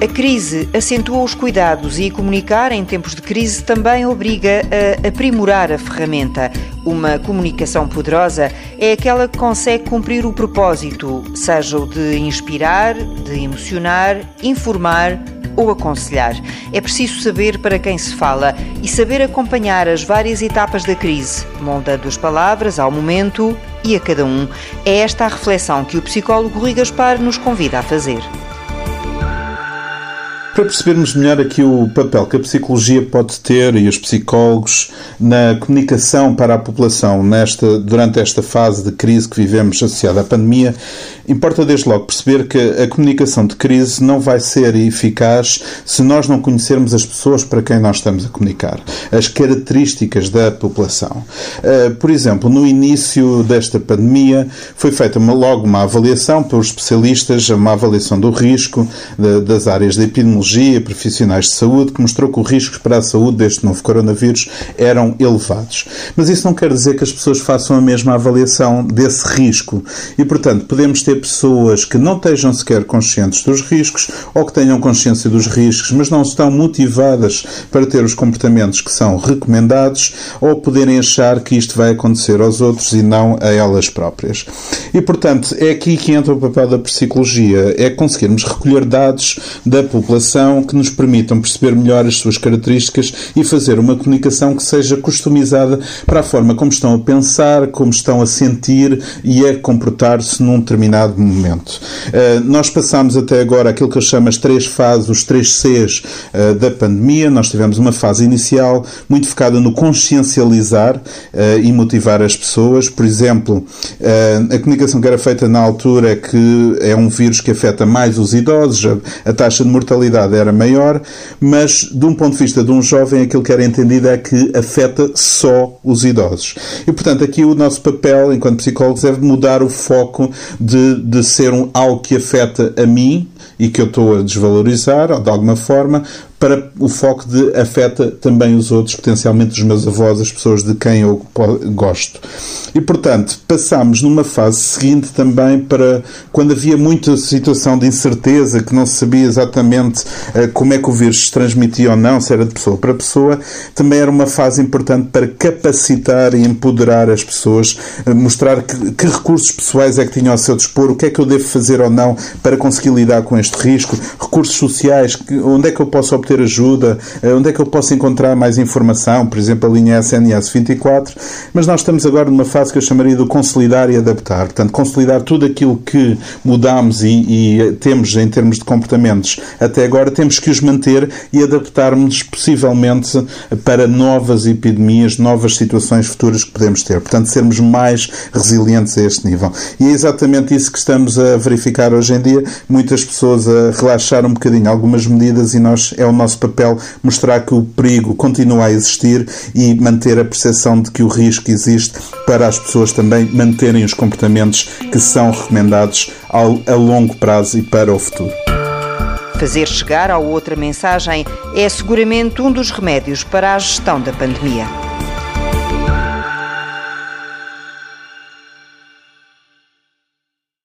A crise acentua os cuidados e comunicar em tempos de crise também obriga a aprimorar a ferramenta. Uma comunicação poderosa é aquela que consegue cumprir o propósito, seja o de inspirar, de emocionar, informar ou aconselhar. É preciso saber para quem se fala e saber acompanhar as várias etapas da crise, moldando as palavras ao momento e a cada um. É esta a reflexão que o psicólogo Rui Gaspar nos convida a fazer. Para percebermos melhor aqui o papel que a psicologia pode ter e os psicólogos na comunicação para a população nesta, durante esta fase de crise que vivemos associada à pandemia, importa desde logo perceber que a comunicação de crise não vai ser eficaz se nós não conhecermos as pessoas para quem nós estamos a comunicar, as características da população. Eh, por exemplo, no início desta pandemia foi feita logo uma avaliação pelos especialistas, uma avaliação do risco das áreas de epidemiologia epidemiologia, profissionais de saúde, que mostrou que os riscos para a saúde deste novo coronavírus eram elevados. Mas isso não quer dizer que as pessoas façam a mesma avaliação desse risco. E, portanto, podemos ter pessoas que não estejam sequer conscientes dos riscos ou que tenham consciência dos riscos, mas não estão motivadas para ter os comportamentos que são recomendados ou poderem achar que isto vai acontecer aos outros e não a elas próprias. E, portanto, é aqui que entra o papel da psicologia, é conseguirmos recolher dados da população que nos permitam perceber melhor as suas características e fazer uma comunicação que seja customizada para a forma como estão a pensar, como estão a sentir e a comportar-se num determinado momento. Uh, nós passamos até agora aquilo que eu chamo as três fases, os três Cs uh, da pandemia. Nós tivemos uma fase inicial muito focada no consciencializar uh, e motivar as pessoas. Por exemplo, a comunicação que era feita na altura é que é um vírus que afeta mais os idosos, a taxa de mortalidade era maior, mas de um ponto de vista de um jovem, aquilo que era entendido é que afeta só os idosos. E, portanto, aqui o nosso papel, enquanto psicólogos, é mudar o foco de, de ser um, algo que afeta a mim e que eu estou a desvalorizar, de alguma forma, para o foco de afeta também os outros, potencialmente os meus avós, as pessoas de quem eu gosto. E, portanto, passamos numa fase seguinte também para quando havia muita situação de incerteza, que não se sabia exatamente uh, como é que o vírus se transmitia ou não, se era de pessoa para pessoa, também era uma fase importante para capacitar e empoderar as pessoas, uh, mostrar que, que recursos pessoais é que tinham ao seu dispor, o que é que eu devo fazer ou não para conseguir lidar com este risco, recursos sociais, onde é que eu posso obter ajuda, eh, onde é que eu posso encontrar mais informação, por exemplo, a linha SNS 24, mas nós estamos agora numa fase que eu chamaria de consolidar e adaptar. Portanto, consolidar tudo aquilo que mudamos e, e temos em termos de comportamentos até agora, temos que os manter e adaptarmos possivelmente para novas epidemias, novas situações futuras que podemos ter. Portanto, sermos mais resilientes a este nível. E é exatamente isso que estamos a verificar hoje em dia. Muitas pessoas a relaxar um bocadinho algumas medidas e nós é o nosso papel mostrar que o perigo continua a existir e manter a percepção de que o risco existe para as pessoas também manterem os comportamentos que são recomendados ao, a longo prazo e para o futuro. Fazer chegar a mensagem é seguramente um dos remédios para a gestão da pandemia.